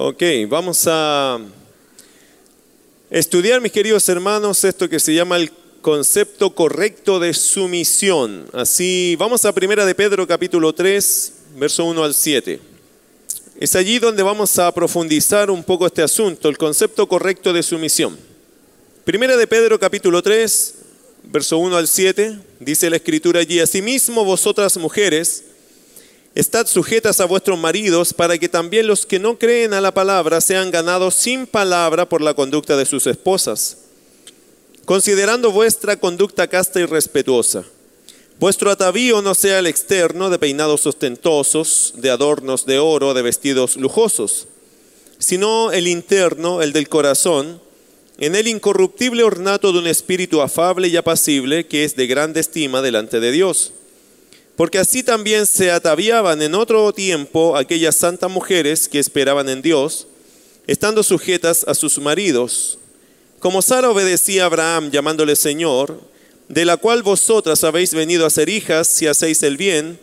Ok, vamos a estudiar, mis queridos hermanos, esto que se llama el concepto correcto de sumisión. Así, vamos a Primera de Pedro capítulo 3, verso 1 al 7. Es allí donde vamos a profundizar un poco este asunto, el concepto correcto de sumisión. Primera de Pedro capítulo 3, verso 1 al 7, dice la escritura allí, asimismo vosotras mujeres, Estad sujetas a vuestros maridos para que también los que no creen a la palabra sean ganados sin palabra por la conducta de sus esposas, considerando vuestra conducta casta y respetuosa. Vuestro atavío no sea el externo de peinados ostentosos, de adornos de oro, de vestidos lujosos, sino el interno, el del corazón, en el incorruptible ornato de un espíritu afable y apacible que es de grande estima delante de Dios porque así también se ataviaban en otro tiempo aquellas santas mujeres que esperaban en Dios, estando sujetas a sus maridos, como Sara obedecía a Abraham llamándole Señor, de la cual vosotras habéis venido a ser hijas si hacéis el bien,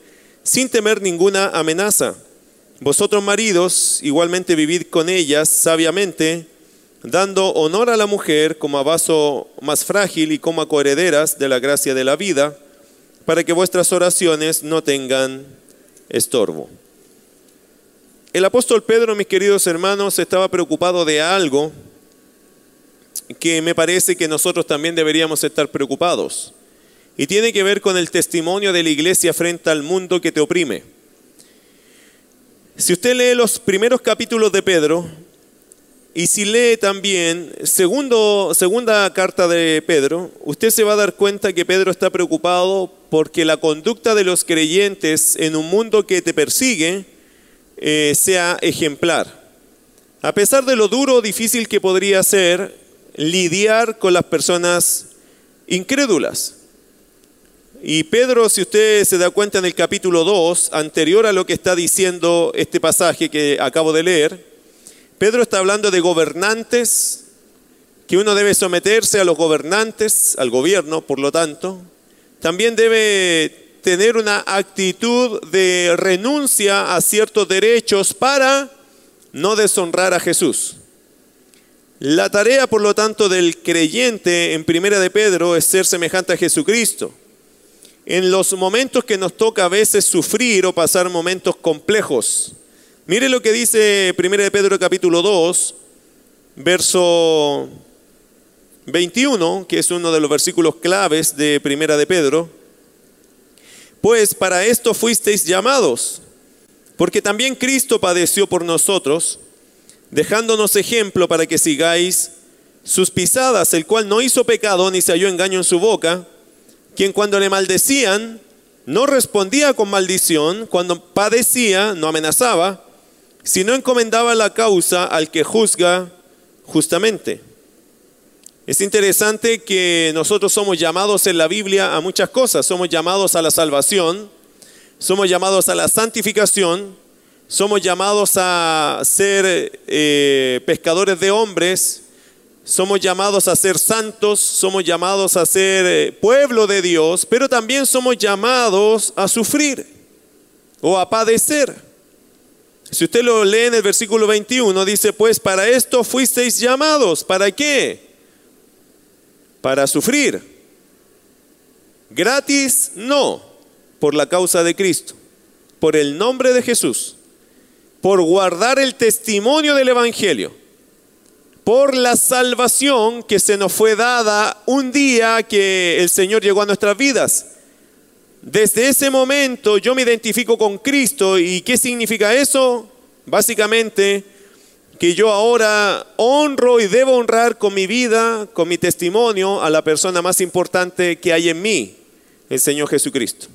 sin temer ninguna amenaza. Vosotros maridos igualmente vivid con ellas sabiamente, dando honor a la mujer como a vaso más frágil y como a coherederas de la gracia de la vida, para que vuestras oraciones no tengan estorbo. El apóstol Pedro, mis queridos hermanos, estaba preocupado de algo que me parece que nosotros también deberíamos estar preocupados. Y tiene que ver con el testimonio de la iglesia frente al mundo que te oprime. Si usted lee los primeros capítulos de Pedro, y si lee también segundo, segunda carta de Pedro, usted se va a dar cuenta que Pedro está preocupado porque la conducta de los creyentes en un mundo que te persigue eh, sea ejemplar. A pesar de lo duro o difícil que podría ser lidiar con las personas incrédulas. Y Pedro, si usted se da cuenta en el capítulo 2, anterior a lo que está diciendo este pasaje que acabo de leer, Pedro está hablando de gobernantes, que uno debe someterse a los gobernantes, al gobierno, por lo tanto. También debe tener una actitud de renuncia a ciertos derechos para no deshonrar a Jesús. La tarea, por lo tanto, del creyente en Primera de Pedro es ser semejante a Jesucristo. En los momentos que nos toca a veces sufrir o pasar momentos complejos, Mire lo que dice 1 de Pedro capítulo 2, verso 21, que es uno de los versículos claves de Primera de Pedro. Pues para esto fuisteis llamados, porque también Cristo padeció por nosotros, dejándonos ejemplo para que sigáis sus pisadas, el cual no hizo pecado ni se halló engaño en su boca, quien cuando le maldecían no respondía con maldición, cuando padecía no amenazaba, si no encomendaba la causa al que juzga justamente. Es interesante que nosotros somos llamados en la Biblia a muchas cosas. Somos llamados a la salvación, somos llamados a la santificación, somos llamados a ser eh, pescadores de hombres, somos llamados a ser santos, somos llamados a ser eh, pueblo de Dios, pero también somos llamados a sufrir o a padecer. Si usted lo lee en el versículo 21, dice, pues para esto fuisteis llamados. ¿Para qué? Para sufrir. Gratis, no, por la causa de Cristo, por el nombre de Jesús, por guardar el testimonio del Evangelio, por la salvación que se nos fue dada un día que el Señor llegó a nuestras vidas. Desde ese momento yo me identifico con Cristo y ¿qué significa eso? Básicamente que yo ahora honro y debo honrar con mi vida, con mi testimonio a la persona más importante que hay en mí, el Señor Jesucristo.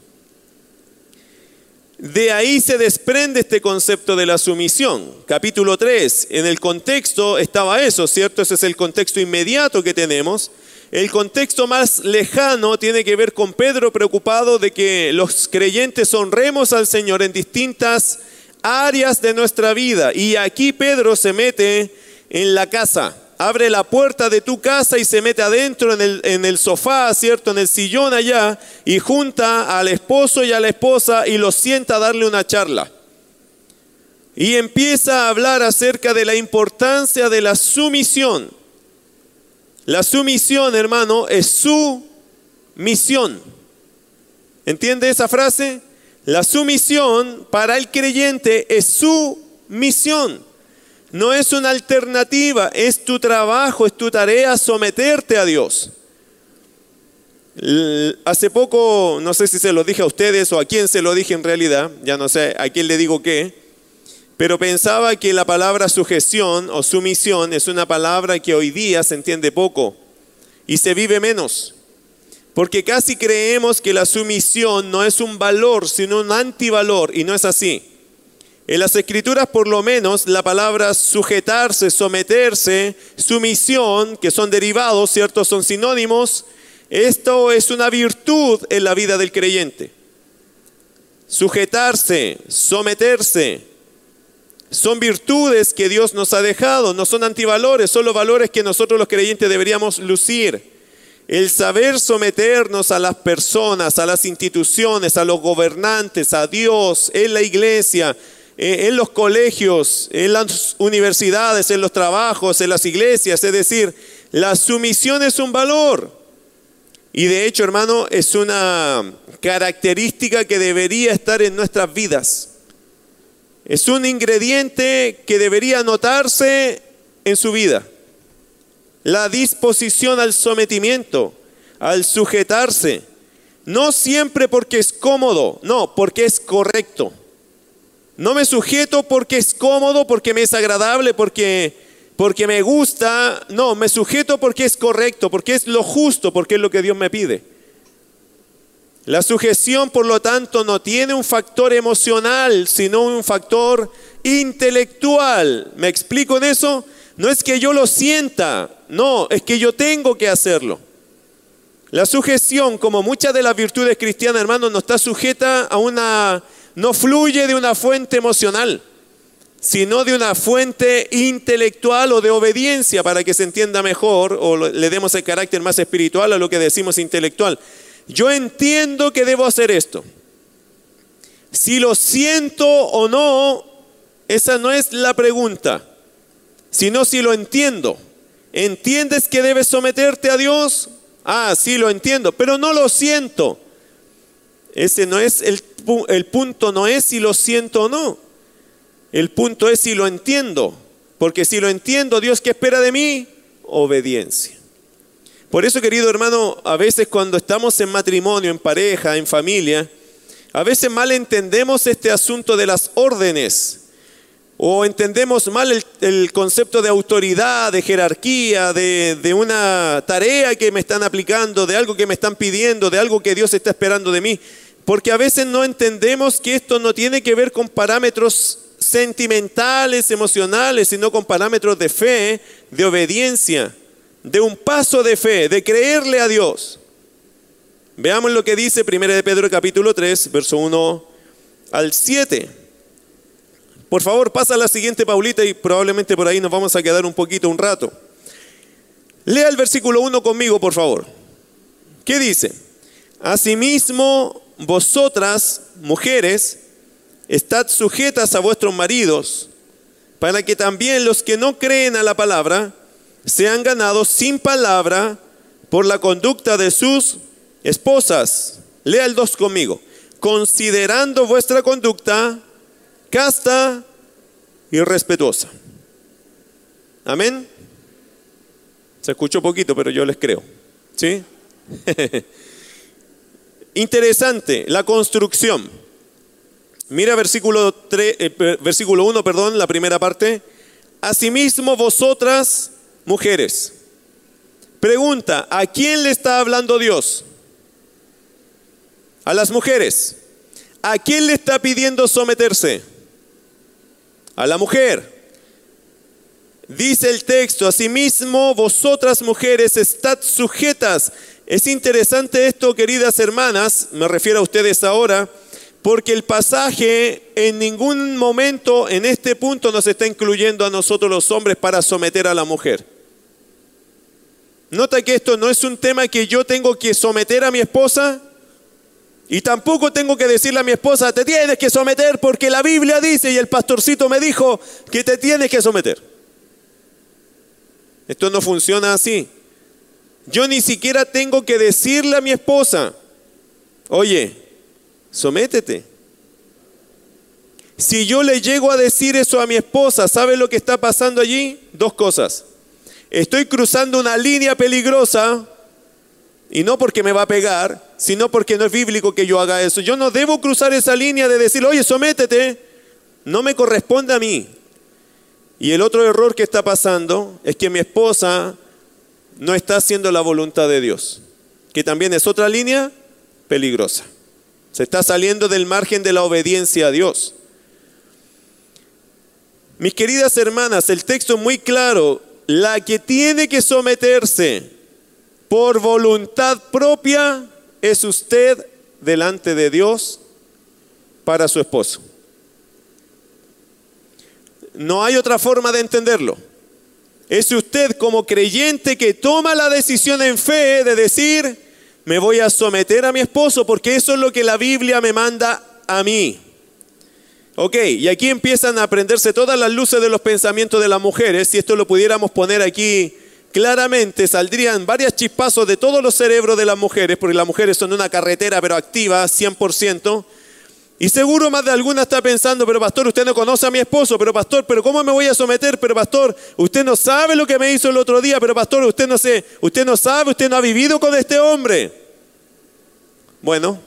De ahí se desprende este concepto de la sumisión. Capítulo 3, en el contexto estaba eso, ¿cierto? Ese es el contexto inmediato que tenemos. El contexto más lejano tiene que ver con Pedro preocupado de que los creyentes honremos al Señor en distintas áreas de nuestra vida. Y aquí Pedro se mete en la casa, abre la puerta de tu casa y se mete adentro en el, en el sofá, ¿cierto? En el sillón allá y junta al esposo y a la esposa y los sienta a darle una charla. y empieza a hablar acerca de la importancia de la sumisión. La sumisión, hermano, es su misión. ¿Entiende esa frase? La sumisión para el creyente es su misión. No es una alternativa, es tu trabajo, es tu tarea someterte a Dios. Hace poco, no sé si se lo dije a ustedes o a quién se lo dije en realidad, ya no sé a quién le digo qué, pero pensaba que la palabra sujeción o sumisión es una palabra que hoy día se entiende poco y se vive menos. Porque casi creemos que la sumisión no es un valor, sino un antivalor, y no es así. En las escrituras, por lo menos, la palabra sujetarse, someterse, sumisión, que son derivados, ¿cierto? Son sinónimos. Esto es una virtud en la vida del creyente. Sujetarse, someterse, son virtudes que Dios nos ha dejado, no son antivalores, son los valores que nosotros los creyentes deberíamos lucir. El saber someternos a las personas, a las instituciones, a los gobernantes, a Dios, en la iglesia, eh, en los colegios, en las universidades, en los trabajos, en las iglesias. Es decir, la sumisión es un valor. Y de hecho, hermano, es una característica que debería estar en nuestras vidas. Es un ingrediente que debería notarse en su vida la disposición al sometimiento, al sujetarse. No siempre porque es cómodo, no, porque es correcto. No me sujeto porque es cómodo, porque me es agradable, porque, porque me gusta. No, me sujeto porque es correcto, porque es lo justo, porque es lo que Dios me pide. La sujeción, por lo tanto, no tiene un factor emocional, sino un factor intelectual. ¿Me explico en eso? No es que yo lo sienta, no, es que yo tengo que hacerlo. La sujeción, como muchas de las virtudes cristianas, hermanos, no está sujeta a una, no fluye de una fuente emocional, sino de una fuente intelectual o de obediencia, para que se entienda mejor o le demos el carácter más espiritual a lo que decimos intelectual. Yo entiendo que debo hacer esto. Si lo siento o no, esa no es la pregunta sino si lo entiendo. ¿Entiendes que debes someterte a Dios? Ah, sí lo entiendo, pero no lo siento. Ese no es el, el punto, no es si lo siento o no. El punto es si lo entiendo. Porque si lo entiendo, Dios, ¿qué espera de mí? Obediencia. Por eso, querido hermano, a veces cuando estamos en matrimonio, en pareja, en familia, a veces mal entendemos este asunto de las órdenes o entendemos mal el, concepto de autoridad, de jerarquía, de, una tarea que me están aplicando, de algo que me están pidiendo, de algo que Dios está esperando de mí. Porque a veces no entendemos que esto no tiene que ver con parámetros sentimentales, emocionales, sino con parámetros de fe, de obediencia, de un paso de fe, de creerle a Dios. Veamos lo que dice 1 de Pedro capítulo 3, verso 1 al 7. Por favor, pasa a la siguiente, Paulita, y probablemente por ahí nos vamos a quedar un poquito, un rato. Lea el versículo 1 conmigo, por favor. ¿Qué dice? Asimismo, vosotras, mujeres, estad sujetas a vuestros maridos, para que también los que no creen a la palabra sean ganados sin palabra por la conducta de sus esposas. Lea el 2 conmigo. Considerando vuestra conducta casta y respetuosa. Amén. Se escuchó poquito, pero yo les creo. ¿Sí? Interesante, la construcción. Mira versículo, 3, eh, versículo 1, perdón, la primera parte. Asimismo vosotras, mujeres. Pregunta, ¿a quién le está hablando Dios? A las mujeres. ¿A quién le está pidiendo someterse? a la mujer. Dice el texto, asimismo vosotras mujeres estad sujetas. Es interesante esto, queridas hermanas, me refiero a ustedes ahora, porque el pasaje en ningún momento en este punto nos está incluyendo a nosotros los hombres para someter a la mujer. Nota que esto no es un tema que yo tengo que someter a mi esposa Y tampoco tengo que decirle a mi esposa, te tienes que someter porque la Biblia dice y el pastorcito me dijo que te tienes que someter. Esto no funciona así. Yo ni siquiera tengo que decirle a mi esposa, oye, sométete. Si yo le llego a decir eso a mi esposa, ¿sabe lo que está pasando allí? Dos cosas. Estoy cruzando una línea peligrosa y no porque me va a pegar, sino porque no es bíblico que yo haga eso. Yo no debo cruzar esa línea de decir, oye, sométete. No me corresponde a mí. Y el otro error que está pasando es que mi esposa no está haciendo la voluntad de Dios, que también es otra línea peligrosa. Se está saliendo del margen de la obediencia a Dios. Mis queridas hermanas, el texto es muy claro. La que tiene que someterse por voluntad propia es usted delante de Dios para su esposo. No hay otra forma de entenderlo. Es usted como creyente que toma la decisión en fe de decir, me voy a someter a mi esposo porque eso es lo que la Biblia me manda a mí. Ok, y aquí empiezan a aprenderse todas las luces de los pensamientos de las mujeres. Si esto lo pudiéramos poner aquí claramente saldrían varias chispazos de todos los cerebros de las mujeres, porque las mujeres son una carretera pero activa, 100%. Y seguro más de alguna está pensando, pero pastor, usted no conoce a mi esposo, pero pastor, pero ¿cómo me voy a someter? Pero pastor, usted no sabe lo que me hizo el otro día, pero pastor, usted no sé, usted no sabe, usted no ha vivido con este hombre. Bueno,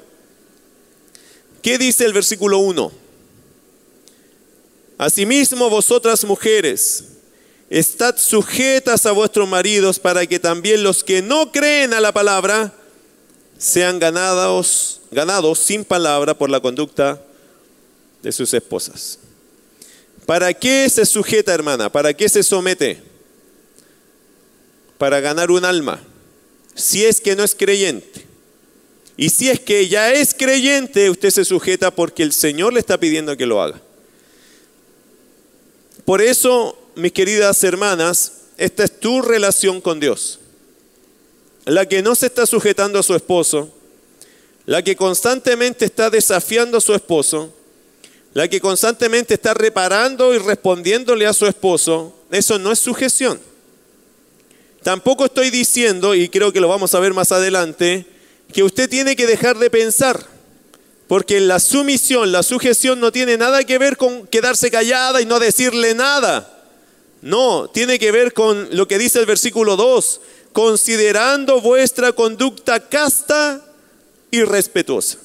¿qué dice el versículo 1? Asimismo vosotras mujeres, estad sujetas a vuestros maridos para que también los que no creen a la palabra sean ganados, ganados sin palabra por la conducta de sus esposas. ¿Para qué se sujeta, hermana? ¿Para qué se somete? Para ganar un alma, si es que no es creyente. Y si es que ya es creyente, usted se sujeta porque el Señor le está pidiendo que lo haga. Por eso mis queridas hermanas, esta es tu relación con Dios. La que no se está sujetando a su esposo, la que constantemente está desafiando a su esposo, la que constantemente está reparando y respondiéndole a su esposo, eso no es sujeción. Tampoco estoy diciendo, y creo que lo vamos a ver más adelante, que usted tiene que dejar de pensar, porque la sumisión, la sujeción no tiene nada que ver con quedarse callada y no decirle nada. No, tiene que ver con lo que dice el versículo 2, considerando vuestra conducta casta y respetuosa.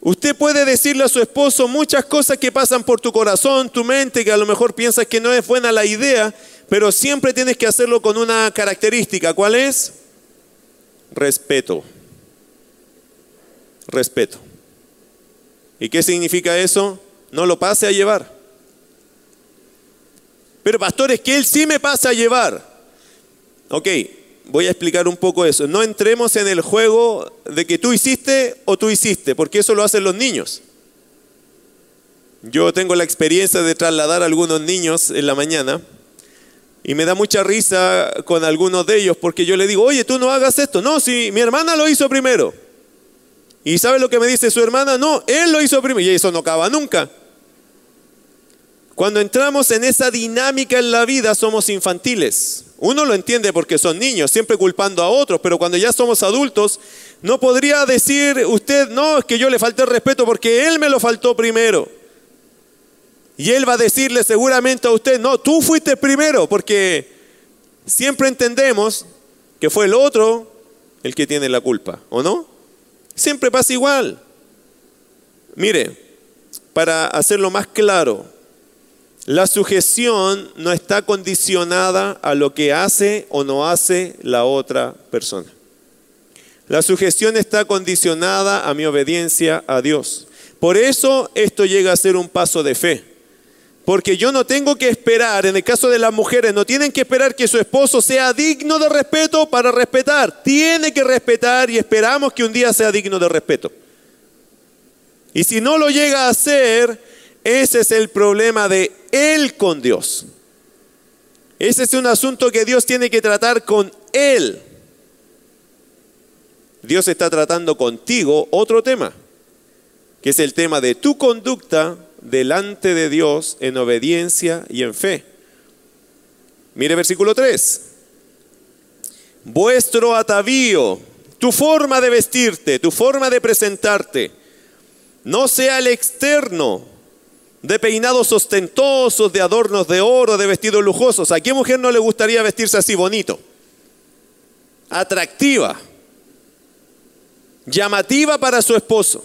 Usted puede decirle a su esposo muchas cosas que pasan por tu corazón, tu mente, que a lo mejor piensas que no es buena la idea, pero siempre tienes que hacerlo con una característica. ¿Cuál es? Respeto. Respeto. ¿Y qué significa eso? No lo pase a llevar. Pero pastor, es que Él sí me pasa a llevar. Ok, voy a explicar un poco eso. No entremos en el juego de que tú hiciste o tú hiciste, porque eso lo hacen los niños. Yo tengo la experiencia de trasladar a algunos niños en la mañana y me da mucha risa con algunos de ellos porque yo le digo, oye, tú no hagas esto. No, si mi hermana lo hizo primero. ¿Y sabe lo que me dice su hermana? No, él lo hizo primero. Y eso no acaba nunca. Cuando entramos en esa dinámica en la vida somos infantiles. Uno lo entiende porque son niños, siempre culpando a otros, pero cuando ya somos adultos, no podría decir usted, no, es que yo le falté el respeto porque él me lo faltó primero. Y él va a decirle seguramente a usted, no, tú fuiste primero, porque siempre entendemos que fue el otro el que tiene la culpa, ¿o no? Siempre pasa igual. Mire, para hacerlo más claro, la sujeción no está condicionada a lo que hace o no hace la otra persona. La sujeción está condicionada a mi obediencia a Dios. Por eso esto llega a ser un paso de fe. Porque yo no tengo que esperar, en el caso de las mujeres, no tienen que esperar que su esposo sea digno de respeto para respetar. Tiene que respetar y esperamos que un día sea digno de respeto. Y si no lo llega a ser, ese es el problema de él con Dios. Ese es un asunto que Dios tiene que tratar con Él. Dios está tratando contigo otro tema, que es el tema de tu conducta delante de Dios en obediencia y en fe. Mire versículo 3. Vuestro atavío, tu forma de vestirte, tu forma de presentarte, no sea el externo, de peinados ostentosos, de adornos de oro, de vestidos lujosos. ¿A qué mujer no le gustaría vestirse así bonito? Atractiva, llamativa para su esposo,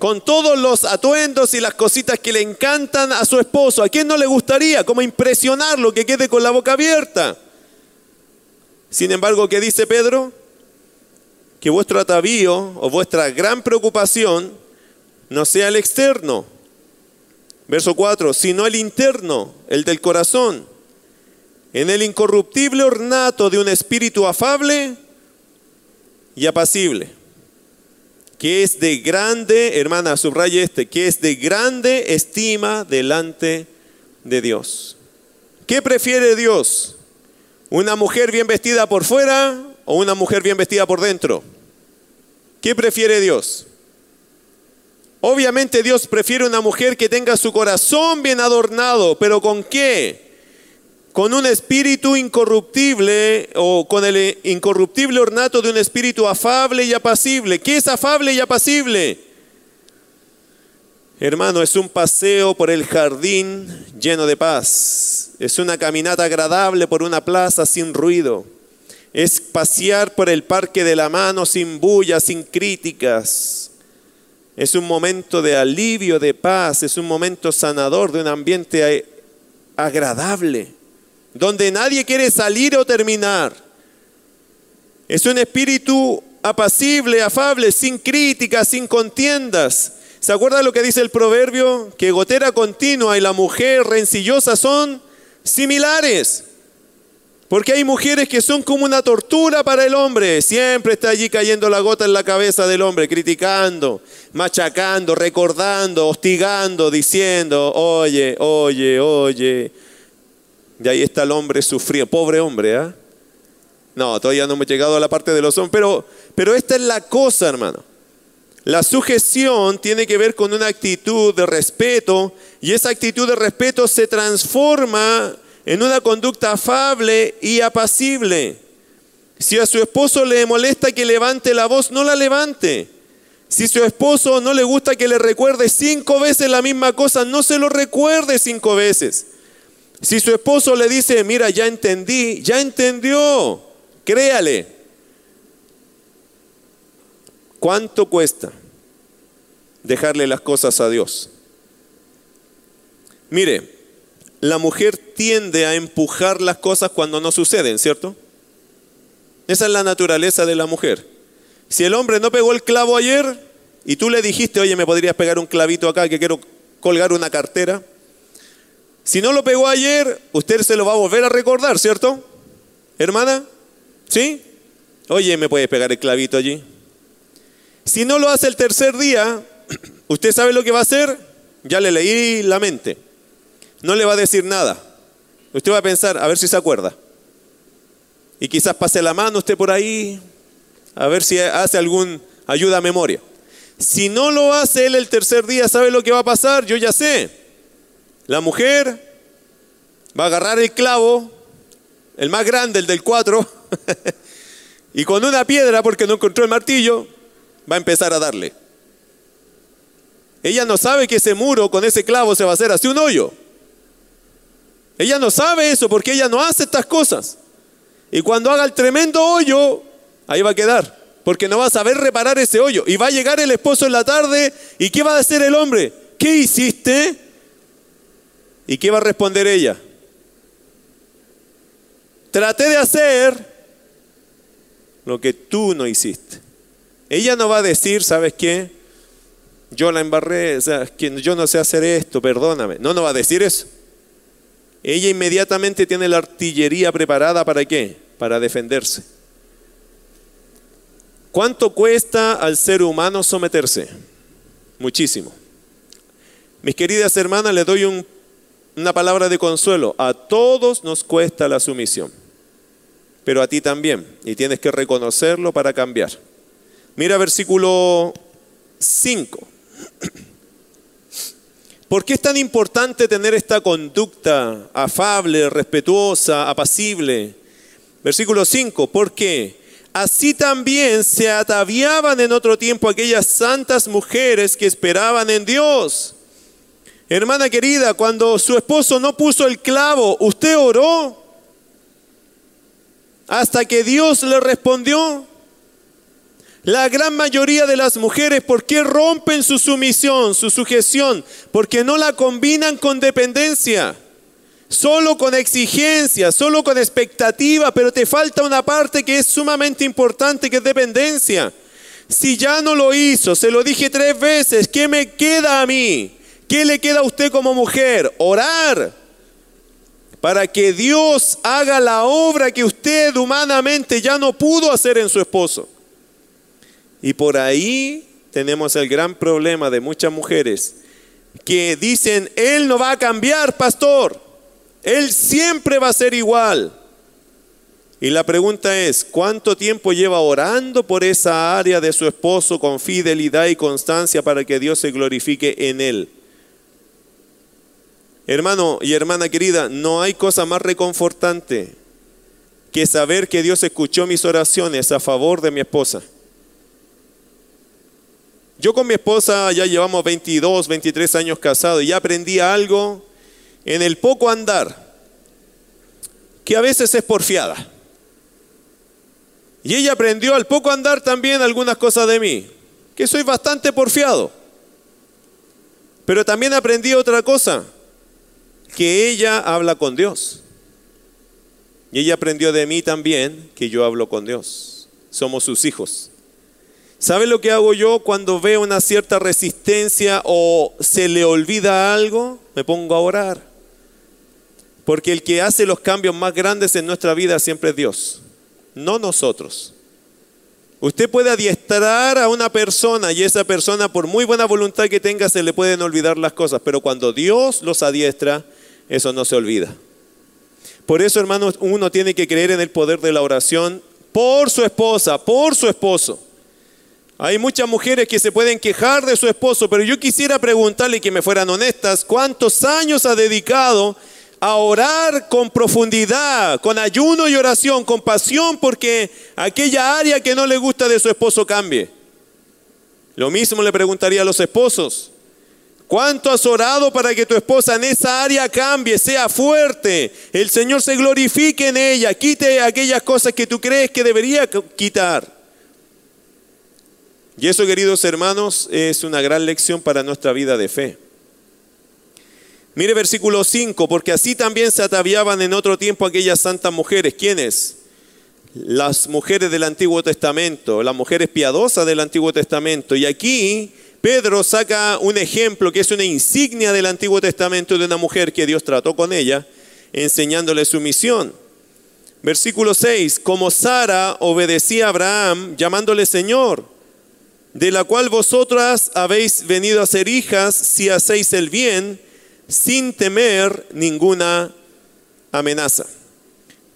con todos los atuendos y las cositas que le encantan a su esposo. ¿A quién no le gustaría? Como impresionarlo, que quede con la boca abierta. Sin embargo, ¿qué dice Pedro? Que vuestro atavío o vuestra gran preocupación no sea el externo. Verso 4, sino el interno, el del corazón, en el incorruptible ornato de un espíritu afable y apacible, que es de grande, hermana, subraye este, que es de grande estima delante de Dios. ¿Qué prefiere Dios? ¿Una mujer bien vestida por fuera o una mujer bien vestida por dentro? ¿Qué prefiere Dios? Obviamente Dios prefiere una mujer que tenga su corazón bien adornado, pero ¿con qué? Con un espíritu incorruptible o con el incorruptible ornato de un espíritu afable y apacible. ¿Qué es afable y apacible? Hermano, es un paseo por el jardín lleno de paz. Es una caminata agradable por una plaza sin ruido. Es pasear por el parque de la mano sin bulla, sin críticas es un momento de alivio, de paz, es un momento sanador, de un ambiente agradable, donde nadie quiere salir o terminar. Es un espíritu apacible, afable, sin críticas, sin contiendas. ¿Se acuerda lo que dice el proverbio? Que gotera continua y la mujer rencillosa son similares. Porque hay mujeres que son como una tortura para el hombre. Siempre está allí cayendo la gota en la cabeza del hombre, criticando, machacando, recordando, hostigando, diciendo, oye, oye, oye. Y ahí está el hombre sufriendo. Pobre hombre, ¿ah? No, todavía no hemos llegado a la parte de los hombres. Pero, pero esta es la cosa, hermano. La sujeción tiene que ver con una actitud de respeto y esa actitud de respeto se transforma en una conducta afable y apacible. Si a su esposo le molesta que levante la voz, no la levante. Si su esposo no le gusta que le recuerde cinco veces la misma cosa, no se lo recuerde cinco veces. Si su esposo le dice, mira, ya entendí, ya entendió, créale. ¿Cuánto cuesta dejarle las cosas a Dios? Mire, la mujer tiende a empujar las cosas cuando no suceden, ¿cierto? Esa es la naturaleza de la mujer. Si el hombre no pegó el clavo ayer y tú le dijiste, oye, me podrías pegar un clavito acá que quiero colgar una cartera. Si no lo pegó ayer, usted se lo va a volver a recordar, ¿cierto? Hermana, ¿sí? Oye, ¿me puedes pegar el clavito allí? Si no lo hace el tercer día, ¿usted sabe lo que va a hacer? Ya le leí la mente no le va a decir nada. Usted va a pensar, a ver si se acuerda. Y quizás pase la mano usted por ahí, a ver si hace algún ayuda a memoria. Si no lo hace él el tercer día, ¿sabe lo que va a pasar? Yo ya sé. La mujer va a agarrar el clavo, el más grande, el del cuatro, y con una piedra, porque no encontró el martillo, va a empezar a darle. Ella no sabe que ese muro con ese clavo se va a hacer así un hoyo. Ella no sabe eso porque ella no hace estas cosas. Y cuando haga el tremendo hoyo, ahí va a quedar. Porque no va a saber reparar ese hoyo. Y va a llegar el esposo en la tarde. ¿Y qué va a decir el hombre? ¿Qué hiciste? ¿Y qué va a responder ella? Traté de hacer lo que tú no hiciste. Ella no va a decir, ¿sabes qué? Yo la embarré, yo no sé hacer esto, perdóname. No, no va a decir eso. Ella inmediatamente tiene la artillería preparada para qué? Para defenderse. ¿Cuánto cuesta al ser humano someterse? Muchísimo. Mis queridas hermanas, les doy una palabra de consuelo. A todos nos cuesta la sumisión, pero a ti también, y tienes que reconocerlo para cambiar. Mira versículo 5. ¿Por qué es tan importante tener esta conducta afable, respetuosa, apacible? Versículo 5. ¿Por qué? Así también se ataviaban en otro tiempo aquellas santas mujeres que esperaban en Dios. Hermana querida, cuando su esposo no puso el clavo, ¿usted oró? Hasta que Dios le respondió. La gran mayoría de las mujeres, ¿por qué rompen su sumisión, su sujeción? Porque no la combinan con dependencia, solo con exigencia, solo con expectativa, pero te falta una parte que es sumamente importante, que es dependencia. Si ya no lo hizo, se lo dije tres veces, ¿qué me queda a mí? ¿Qué le queda a usted como mujer? Orar para que Dios haga la obra que usted humanamente ya no pudo hacer en su esposo. Y por ahí tenemos el gran problema de muchas mujeres que dicen, Él no va a cambiar, pastor. Él siempre va a ser igual. Y la pregunta es, ¿cuánto tiempo lleva orando por esa área de su esposo con fidelidad y constancia para que Dios se glorifique en él? Hermano y hermana querida, no hay cosa más reconfortante que saber que Dios escuchó mis oraciones a favor de mi esposa. Yo con mi esposa ya llevamos 22, 23 años casados y ya aprendí algo en el poco andar, que a veces es porfiada. Y ella aprendió al poco andar también algunas cosas de mí, que soy bastante porfiado. Pero también aprendí otra cosa, que ella habla con Dios. Y ella aprendió de mí también que yo hablo con Dios. Somos sus hijos. ¿Sabe lo que hago yo cuando veo una cierta resistencia o se le olvida algo? Me pongo a orar. Porque el que hace los cambios más grandes en nuestra vida siempre es Dios, no nosotros. Usted puede adiestrar a una persona y esa persona, por muy buena voluntad que tenga, se le pueden olvidar las cosas, pero cuando Dios los adiestra, eso no se olvida. Por eso, hermanos, uno tiene que creer en el poder de la oración por su esposa, por su esposo. Hay muchas mujeres que se pueden quejar de su esposo, pero yo quisiera preguntarle que me fueran honestas, ¿cuántos años ha dedicado a orar con profundidad, con ayuno y oración, con pasión, porque aquella área que no le gusta de su esposo cambie? Lo mismo le preguntaría a los esposos. ¿Cuánto has orado para que tu esposa en esa área cambie, sea fuerte? El Señor se glorifique en ella, quite aquellas cosas que tú crees que debería quitar. Y eso, queridos hermanos, es una gran lección para nuestra vida de fe. Mire versículo 5, porque así también se ataviaban en otro tiempo aquellas santas mujeres. ¿Quiénes? Las mujeres del Antiguo Testamento, las mujeres piadosas del Antiguo Testamento. Y aquí Pedro saca un ejemplo que es una insignia del Antiguo Testamento de una mujer que Dios trató con ella, enseñándole su misión. Versículo 6, como Sara obedecía a Abraham llamándole Señor de la cual vosotras habéis venido a ser hijas si hacéis el bien sin temer ninguna amenaza.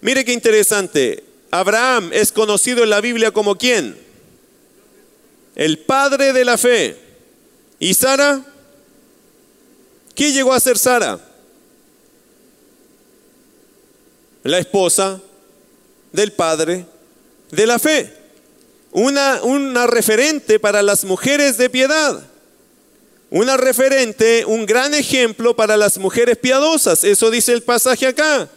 Mire qué interesante. Abraham es conocido en la Biblia como quién? El padre de la fe. ¿Y Sara? ¿Qué llegó a ser Sara? La esposa del padre de la fe una, una referente para las mujeres de piedad. Una referente, un gran ejemplo para las mujeres piadosas. Eso dice el pasaje acá.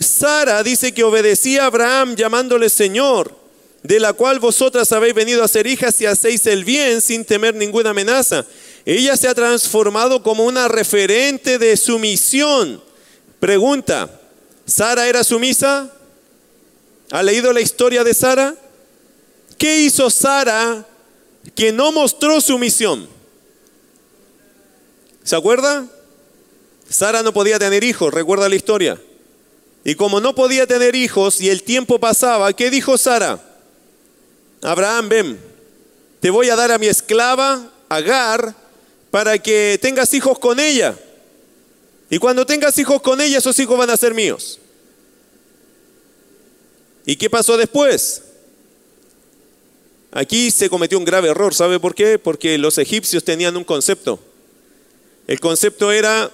Sara dice que obedecía a Abraham llamándole Señor, de la cual vosotras habéis venido a ser hijas y hacéis el bien sin temer ninguna amenaza. Ella se ha transformado como una referente de sumisión. Pregunta, ¿Sara era sumisa? ¿Ha leído la historia de Sara? ¿Qué hizo Sara que no mostró su misión? ¿Se acuerda? Sara no podía tener hijos, recuerda la historia. Y como no podía tener hijos y el tiempo pasaba, ¿qué dijo Sara? Abraham, ven, te voy a dar a mi esclava, Agar, para que tengas hijos con ella. Y cuando tengas hijos con ella, esos hijos van a ser míos. ¿Y qué pasó después? aquí se cometió un grave error. ¿Sabe por qué? Porque los egipcios tenían un concepto. El concepto era,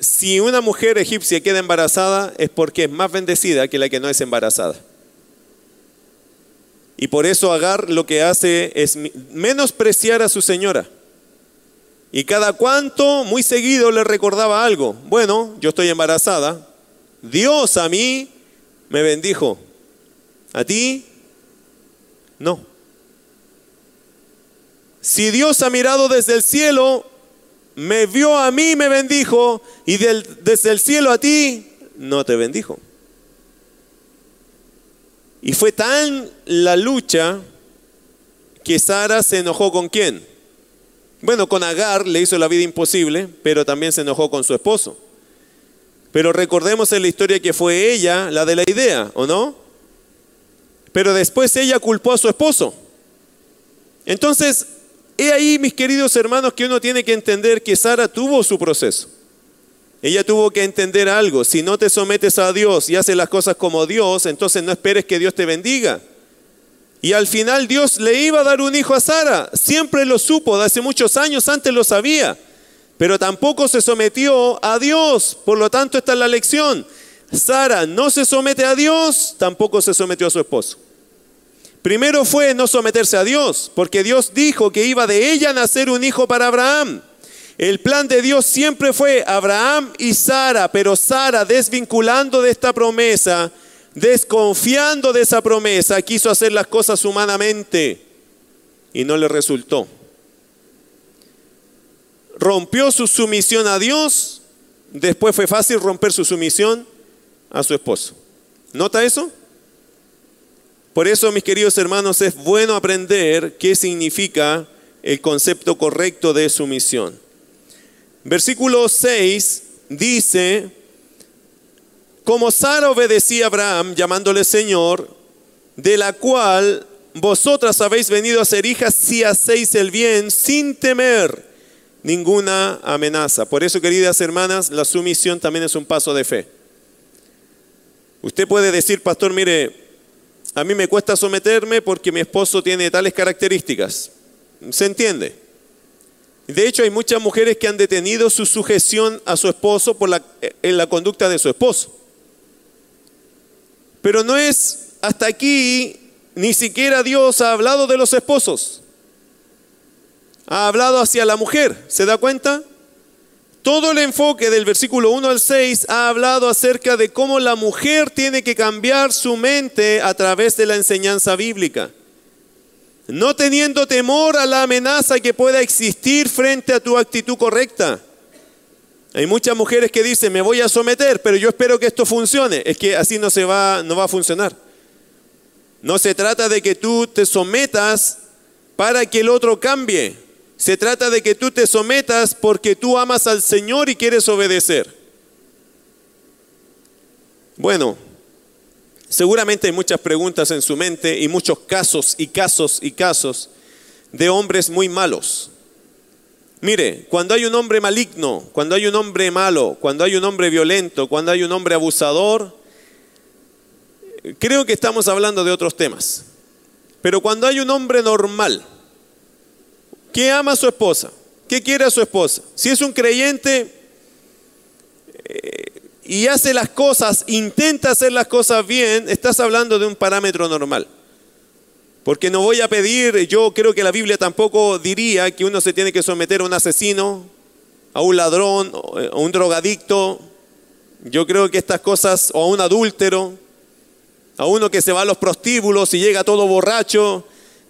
si una mujer egipcia queda embarazada es porque es más bendecida que la que no es embarazada. Y por eso Agar lo que hace es menospreciar a su señora. Y cada cuanto, muy seguido, le recordaba algo. Bueno, yo estoy embarazada. Dios a mí me bendijo. ¿A ti? No. Si Dios ha mirado desde el cielo, me vio a mí, me bendijo, y desde el cielo a ti, no te bendijo. Y fue tan la lucha que Sara se enojó con quién? Bueno, con Agar le hizo la vida imposible, pero también se enojó con su esposo. Pero recordemos en la historia que fue ella la de la idea, ¿o no? Pero después ella culpó a su esposo. Entonces, he ahí, mis queridos hermanos, que uno tiene que entender que Sara tuvo su proceso. Ella tuvo que entender algo. Si no te sometes a Dios y haces las cosas como Dios, entonces no esperes que Dios te bendiga. Y al final Dios le iba a dar un hijo a Sara. Siempre lo supo, de hace muchos años antes lo sabía. Pero tampoco se sometió a Dios. Por lo tanto, esta es la lección. Sara no se somete a Dios, tampoco se sometió a su esposo. Primero fue no someterse a Dios, porque Dios dijo que iba de ella a nacer un hijo para Abraham. El plan de Dios siempre fue Abraham y Sara, pero Sara desvinculando de esta promesa, desconfiando de esa promesa, quiso hacer las cosas humanamente y no le resultó. Rompió su sumisión a Dios, después fue fácil romper su sumisión a su esposo. ¿Nota eso? Por eso, mis queridos hermanos, es bueno aprender qué significa el concepto correcto de sumisión. Versículo 6 dice, como Sara obedecía a Abraham llamándole Señor, de la cual vosotras habéis venido a ser hijas si hacéis el bien sin temer ninguna amenaza. Por eso, queridas hermanas, la sumisión también es un paso de fe. Usted puede decir, pastor, mire, a mí me cuesta someterme porque mi esposo tiene tales características. ¿Se entiende? De hecho, hay muchas mujeres que han detenido su sujeción a su esposo por la, en la conducta de su esposo. Pero no es hasta aquí, ni siquiera Dios ha hablado de los esposos. Ha hablado hacia la mujer, ¿se da cuenta? Todo el enfoque del versículo 1 al 6 ha hablado acerca de cómo la mujer tiene que cambiar su mente a través de la enseñanza bíblica no teniendo temor a la amenaza que pueda existir frente a tu actitud correcta. Hay muchas mujeres que dicen, me voy a someter, pero yo espero que esto funcione. Es que así no, se va, no va a funcionar. No se trata de que tú te sometas para que el otro cambie. Se trata de que tú te sometas porque tú amas al Señor y quieres obedecer. Bueno, Seguramente hay muchas preguntas en su mente y muchos casos y casos y casos de hombres muy malos. Mire, cuando hay un hombre maligno, cuando hay un hombre malo, cuando hay un hombre violento, cuando hay un hombre abusador, creo que estamos hablando de otros temas. Pero cuando hay un hombre normal, que ama a su esposa, que quiere a su esposa, si es un creyente, y hace las cosas, intenta hacer las cosas bien, estás hablando de un parámetro normal. Porque no voy a pedir, yo creo que la Biblia tampoco diría que uno se tiene que someter a un asesino, a un ladrón, a un drogadicto. Yo creo que estas cosas, o a un adúltero, a uno que se va a los prostíbulos y llega todo borracho.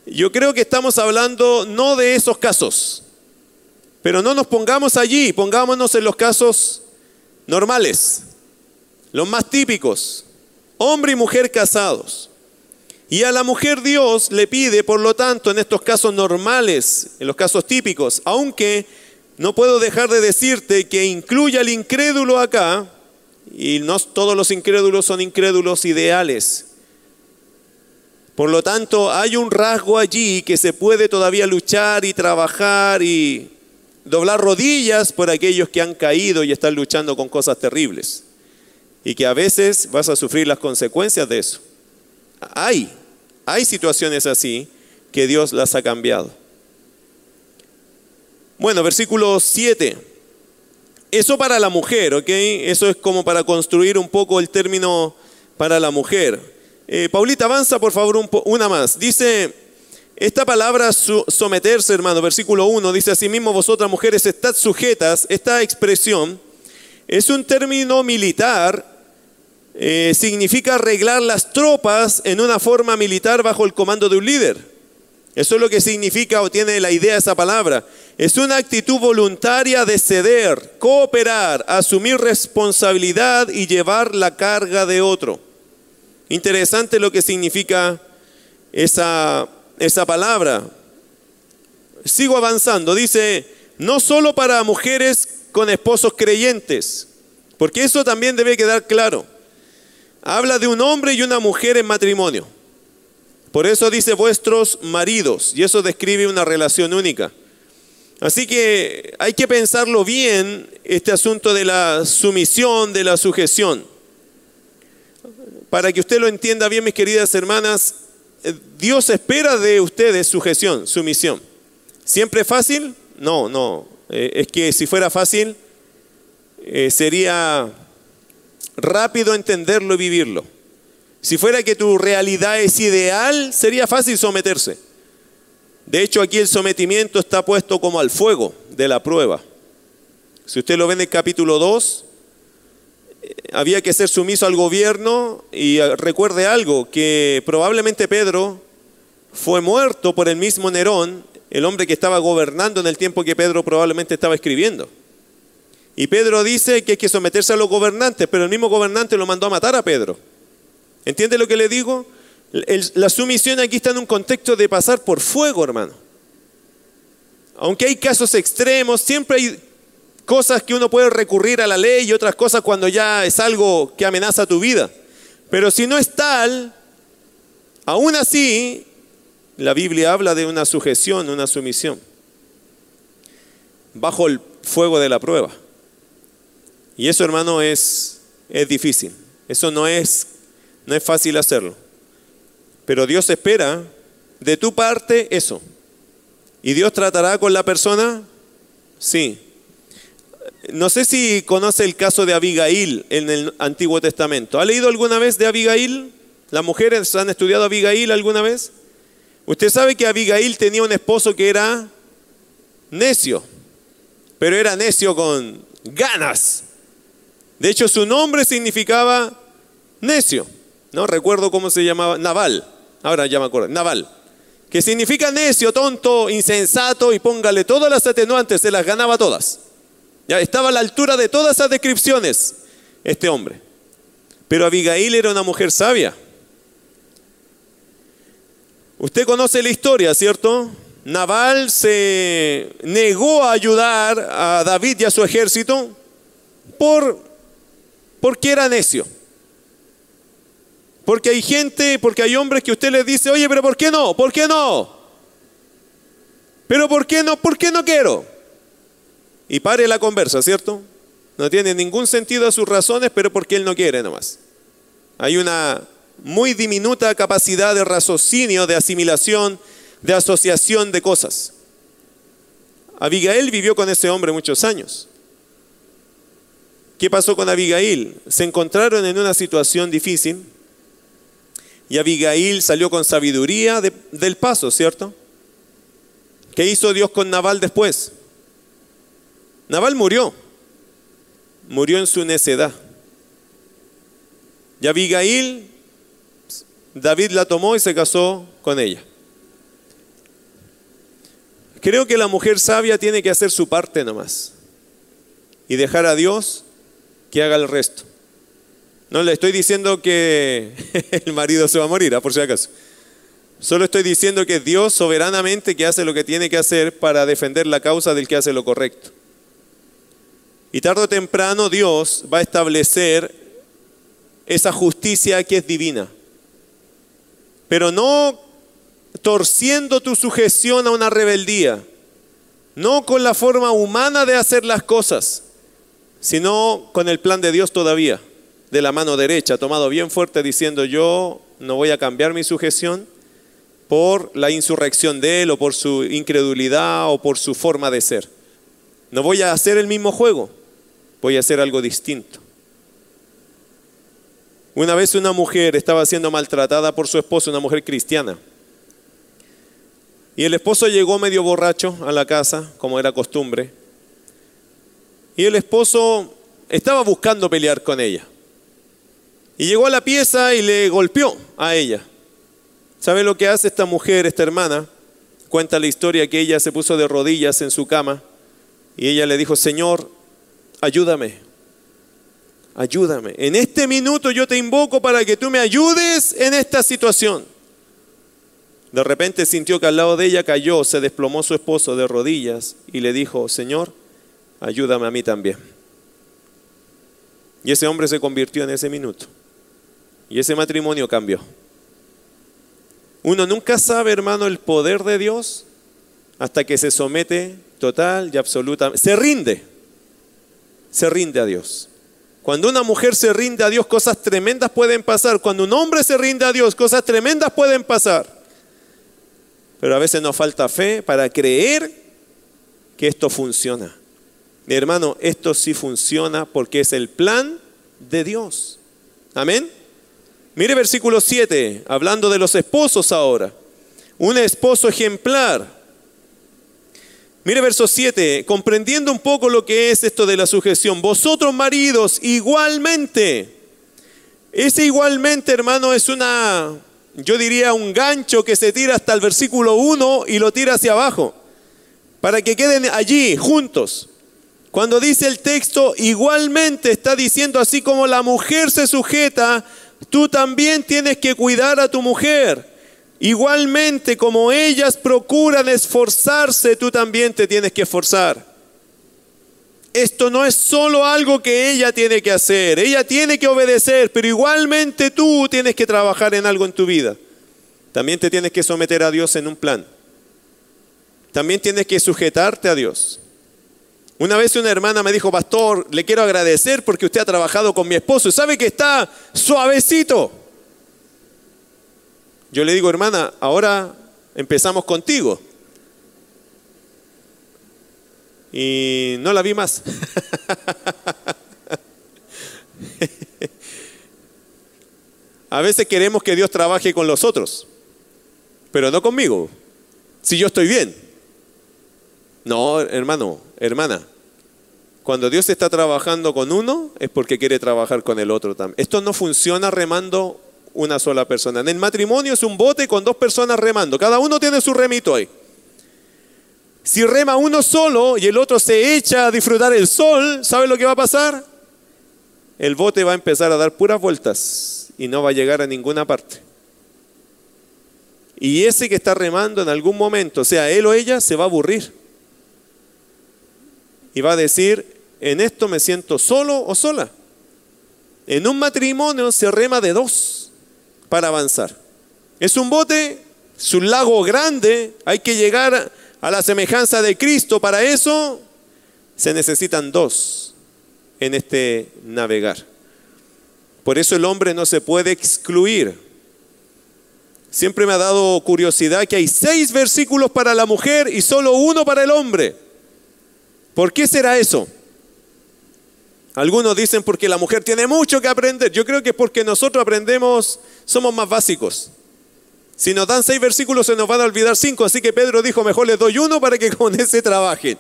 Yo creo que estamos hablando no de esos casos. Pero no nos pongamos allí, pongámonos en los casos normales los más típicos, hombre y mujer casados. Y a la mujer Dios le pide, por lo tanto, en estos casos normales, en los casos típicos, aunque no puedo dejar de decirte que incluye al incrédulo acá, y no todos los incrédulos son incrédulos ideales. Por lo tanto, hay un rasgo allí que se puede todavía luchar y trabajar y doblar rodillas por aquellos que han caído y están luchando con cosas terribles y que a veces vas a sufrir las consecuencias de eso. Hay, Hay situaciones así que Dios las ha cambiado. Bueno, versículo 7. Eso para la mujer, ¿ok? Eso es como para construir un poco el término para la mujer. Eh, Paulita, avanza por favor una más. Dice, esta palabra someterse, hermano, versículo 1, dice asimismo vosotras mujeres estad sujetas. Esta expresión es un término militar, eh, significa arreglar las tropas en una forma militar bajo el comando de un líder. Eso es lo que significa o tiene la idea esa palabra. Es una actitud voluntaria de ceder, cooperar, asumir responsabilidad y llevar la carga de otro. Interesante lo que significa esa esa palabra. Sigo avanzando. Dice, no solo para mujeres con esposos creyentes, porque eso también debe quedar claro. Habla de un hombre y una mujer en matrimonio. Por eso dice vuestros maridos, y eso describe una relación única. Así que hay que pensarlo bien, este asunto de la sumisión, de la sujeción. Para que usted lo entienda bien, mis queridas hermanas, eh, Dios espera de ustedes sujeción, sumisión. ¿Siempre fácil? No, no. Eh, es que si fuera fácil, eh, sería rápido entenderlo y vivirlo. Si fuera que tu realidad es ideal, sería fácil someterse. De hecho, aquí el sometimiento está puesto como al fuego de la prueba. Si usted lo ve en el capítulo 2, había que ser sumiso al gobierno y eh, recuerde algo, que probablemente Pedro fue muerto por el mismo Nerón, el hombre que estaba gobernando en el tiempo que Pedro probablemente estaba escribiendo. Y Pedro dice que hay que someterse a los gobernantes, pero el mismo gobernante lo mandó a matar a Pedro. ¿Entiende lo que le digo? la sumisión aquí está en un contexto de pasar por fuego, hermano. Aunque hay casos extremos, siempre hay cosas que uno puede recurrir a la ley y otras cosas cuando ya es algo que amenaza tu vida. Pero si no es tal, aún así, la Biblia habla de una sujeción, una sumisión, bajo el fuego de la prueba. Y eso, hermano, es, es difícil. Eso no es, no es fácil hacerlo. Pero Dios espera de tu parte eso. ¿Y Dios tratará con la persona? Sí. No sé si conoce el caso de Abigail en el Antiguo Testamento. ¿Ha leído alguna vez de Abigail? ¿Las mujeres han estudiado Abigail alguna vez? Usted sabe que Abigail tenía un esposo que era necio, pero era necio con ganas. De hecho, su nombre significaba necio. No recuerdo cómo se llamaba, Naval. Ahora ya me acuerdo, Naval. Que significa necio, tonto, insensato y póngale todas las atenuantes, se las ganaba todas. Ya estaba a la altura de todas esas descripciones este hombre. Pero Abigail era una mujer sabia. Usted conoce la historia, ¿cierto? Naval se negó a ayudar a David y a su ejército por porque era necio. Porque hay gente, porque hay hombres que usted les dice, oye, pero ¿por qué no? ¿Por qué no? Pero ¿por qué no? ¿Por qué no quiero? y pare la conversa, ¿cierto? No tiene ningún sentido a sus razones, pero porque él no quiere nomás. Hay una muy diminuta capacidad de raciocinio, de asimilación, de asociación de cosas. Abigail vivió con ese hombre muchos años. ¿Qué pasó con Abigail? Se encontraron en una situación difícil y Abigail salió con sabiduría del paso, ¿cierto? ¿Qué hizo Dios con Naval después? Naval murió, murió en su necedad. Y Abigail, David la tomó y se casó con ella. Creo que la mujer sabia tiene que hacer su parte nomás y dejar a Dios que haga el resto. No le estoy diciendo que el marido se va a morir, ¿ah? por si acaso. Solo estoy diciendo que Dios soberanamente que hace lo que tiene que hacer para defender la causa del que hace lo correcto. Y tarde o temprano Dios va a establecer esa justicia que es divina. Pero no torciendo tu sujeción a una rebeldía, no con la forma humana de hacer las cosas, sino con el plan de Dios todavía, de la mano derecha, tomado bien fuerte diciendo yo no voy a cambiar mi sujeción, por la insurrección de él o por su incredulidad o por su forma de ser. No voy a hacer el mismo juego, voy a hacer algo distinto. Una vez una mujer estaba siendo maltratada por su esposo, una mujer cristiana. Y el esposo llegó medio borracho a la casa, como era costumbre. Y el esposo estaba buscando pelear con ella. Y llegó a la pieza y le golpeó a ella. ¿Sabe lo que hace esta mujer, esta hermana? Cuenta la historia que ella se puso de rodillas en su cama y ella le dijo, Señor, ayúdame, ayúdame. En este minuto yo te invoco para que tú me ayudes en esta situación. De repente sintió que al lado de ella cayó, se desplomó su esposo de rodillas y le dijo, Señor, ayúdame a mí también. Y ese hombre se convirtió en ese minuto. Y ese matrimonio cambió. Uno nunca sabe, hermano, el poder de Dios hasta que se somete total y absolutamente. Se rinde. Se rinde a Dios. Cuando una mujer se rinde a Dios, cosas tremendas pueden pasar. Cuando un hombre se rinde a Dios, cosas tremendas pueden pasar. Pero a veces nos falta fe para creer que esto funciona. Hermano, esto sí funciona porque es el plan de Dios. Amén. Mire versículo 7, hablando de los esposos ahora. Un esposo ejemplar. Mire verso 7, comprendiendo un poco lo que es esto de la sujeción. Vosotros maridos, igualmente. Ese igualmente, hermano, es una, yo diría, un gancho que se tira hasta el versículo 1 y lo tira hacia abajo. Para que queden allí juntos. Cuando dice el texto, igualmente está diciendo así como la mujer se sujeta tú también tienes que cuidar a tu mujer. Igualmente como ellas procuran esforzarse, tú también te tienes que esforzar. Esto no es solo algo que ella tiene que hacer, ella tiene que obedecer, pero igualmente tú tienes que trabajar en algo en tu vida. También te tienes que someter a Dios en un plan. También tienes que sujetarte a Dios. Una vez una hermana me dijo, pastor, le quiero agradecer porque usted ha trabajado con mi esposo sabe que está suavecito. Yo le digo, hermana, ahora empezamos contigo. Y no la vi más. A veces queremos que Dios trabaje con los otros, pero no conmigo, si yo estoy bien. No, hermano, hermana, cuando Dios está trabajando con uno es porque quiere trabajar con el otro también. Esto no funciona remando una sola persona. En el matrimonio es un bote con dos personas remando. Cada uno tiene su remito ahí. Si rema uno solo y el otro se echa a disfrutar el sol, ¿sabe lo que va a pasar? El bote va a empezar a dar puras vueltas y no va a llegar a ninguna parte. Y ese que está remando en algún momento, sea él o ella, se va a aburrir y va a decir, en esto me siento solo o sola. En un matrimonio se rema de dos para avanzar. Es un bote, es un lago grande, hay que llegar a la semejanza de Cristo. Para eso se necesitan dos en este navegar. Por eso el hombre no se puede excluir. Siempre me ha dado curiosidad que hay seis versículos para la mujer y solo uno para el hombre. ¿Por qué será eso? Algunos dicen porque la mujer tiene mucho que aprender. Yo creo que porque nosotros aprendemos, somos más básicos. Si nos dan seis versículos se nos van a olvidar cinco, así que Pedro dijo, mejor les doy uno para que con ese trabajen.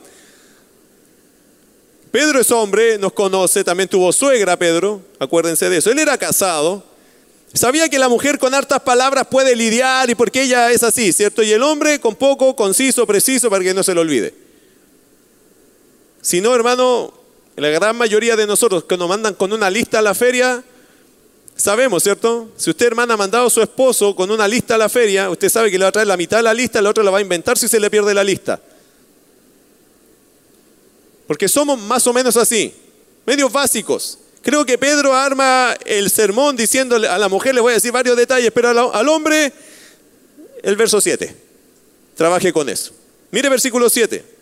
Pedro es hombre, nos conoce, también tuvo suegra Pedro, acuérdense de eso. Él era casado, sabía que la mujer con hartas palabras puede lidiar y porque ella es así, ¿cierto? Y el hombre con poco, conciso, preciso, para que no se lo olvide. Si no, hermano, la gran mayoría de nosotros que nos mandan con una lista a la feria, sabemos, ¿cierto? Si usted, hermana, ha mandado a su esposo con una lista a la feria, usted sabe que le va a traer la mitad de la lista, la otra la va a inventar si se le pierde la lista. Porque somos más o menos así, medios básicos. Creo que Pedro arma el sermón diciéndole a la mujer, le voy a decir varios detalles, pero al hombre, el verso 7. Trabaje con eso. Mire versículo 7.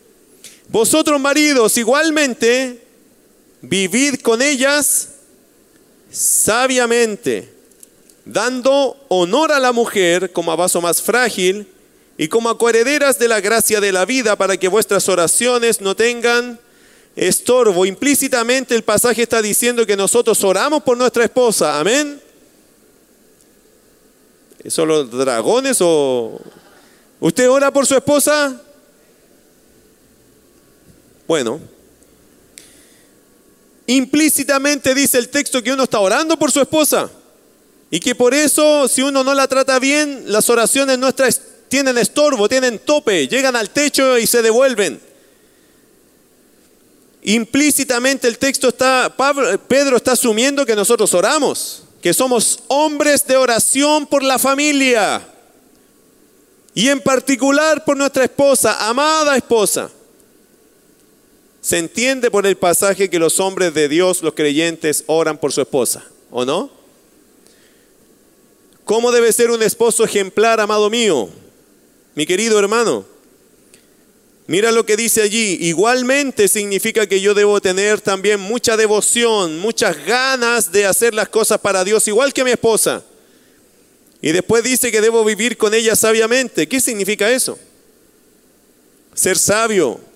Vosotros maridos igualmente vivid con ellas sabiamente, dando honor a la mujer como a vaso más frágil y como a coherederas de la gracia de la vida para que vuestras oraciones no tengan estorbo. Implícitamente el pasaje está diciendo que nosotros oramos por nuestra esposa. Amén. ¿Son los dragones o... ¿Usted ora por su esposa? Bueno, implícitamente dice el texto que uno está orando por su esposa y que por eso si uno no la trata bien, las oraciones nuestras tienen estorbo, tienen tope, llegan al techo y se devuelven. Implícitamente el texto está, Pedro está asumiendo que nosotros oramos, que somos hombres de oración por la familia y en particular por nuestra esposa, amada esposa. Se entiende por el pasaje que los hombres de Dios, los creyentes, oran por su esposa, ¿o no? ¿Cómo debe ser un esposo ejemplar, amado mío? Mi querido hermano, mira lo que dice allí. Igualmente significa que yo debo tener también mucha devoción, muchas ganas de hacer las cosas para Dios, igual que mi esposa. Y después dice que debo vivir con ella sabiamente. ¿Qué significa eso? Ser sabio.